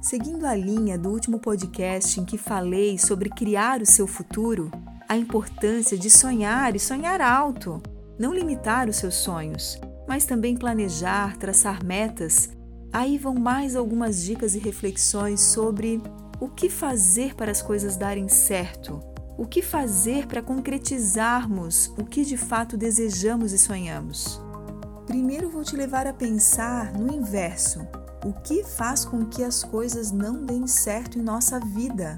Seguindo a linha do último podcast em que falei sobre criar o seu futuro, a importância de sonhar e sonhar alto, não limitar os seus sonhos, mas também planejar, traçar metas, aí vão mais algumas dicas e reflexões sobre o que fazer para as coisas darem certo, o que fazer para concretizarmos o que de fato desejamos e sonhamos. Primeiro vou te levar a pensar no inverso o que faz com que as coisas não deem certo em nossa vida?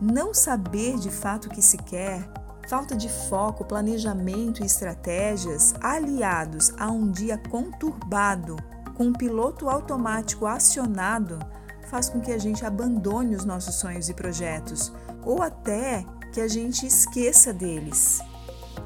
Não saber de fato o que se quer, falta de foco, planejamento e estratégias, aliados a um dia conturbado, com um piloto automático acionado, faz com que a gente abandone os nossos sonhos e projetos, ou até que a gente esqueça deles.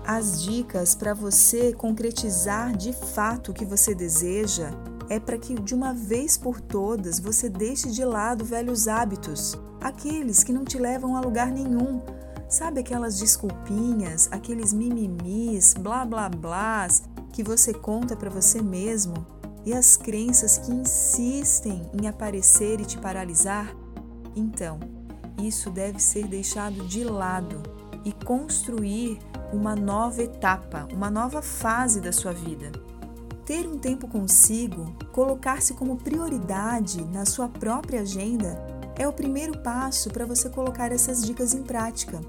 As dicas para você concretizar de fato o que você deseja é para que de uma vez por todas você deixe de lado velhos hábitos, aqueles que não te levam a lugar nenhum. Sabe aquelas desculpinhas, aqueles mimimis, blá blá blás que você conta para você mesmo e as crenças que insistem em aparecer e te paralisar? Então, isso deve ser deixado de lado e construir uma nova etapa, uma nova fase da sua vida. Ter um tempo consigo, colocar-se como prioridade na sua própria agenda, é o primeiro passo para você colocar essas dicas em prática.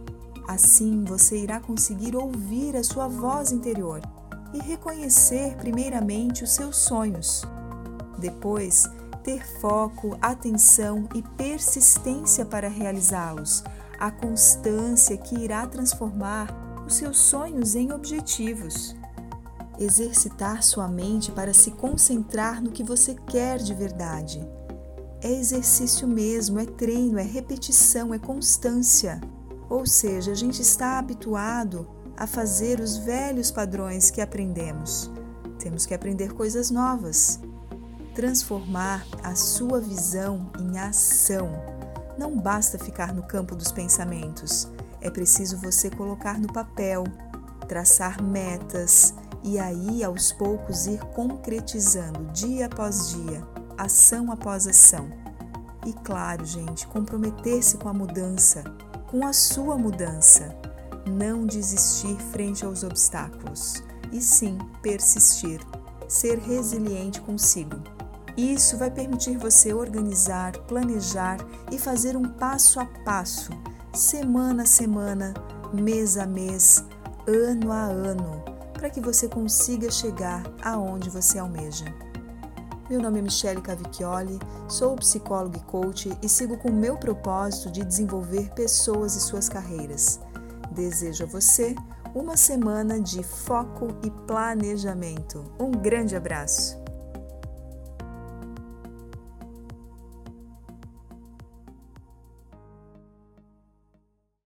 Assim, você irá conseguir ouvir a sua voz interior e reconhecer, primeiramente, os seus sonhos. Depois, ter foco, atenção e persistência para realizá-los, a constância que irá transformar os seus sonhos em objetivos exercitar sua mente para se concentrar no que você quer de verdade. É exercício mesmo, é treino, é repetição, é constância. Ou seja, a gente está habituado a fazer os velhos padrões que aprendemos. Temos que aprender coisas novas. Transformar a sua visão em ação. Não basta ficar no campo dos pensamentos, é preciso você colocar no papel, traçar metas, e aí aos poucos ir concretizando dia após dia, ação após ação. E claro, gente, comprometer-se com a mudança, com a sua mudança. Não desistir frente aos obstáculos, e sim persistir, ser resiliente consigo. Isso vai permitir você organizar, planejar e fazer um passo a passo, semana a semana, mês a mês, ano a ano para que você consiga chegar aonde você almeja. Meu nome é Michele Cavicchioli, sou psicóloga e coach e sigo com o meu propósito de desenvolver pessoas e suas carreiras. Desejo a você uma semana de foco e planejamento. Um grande abraço!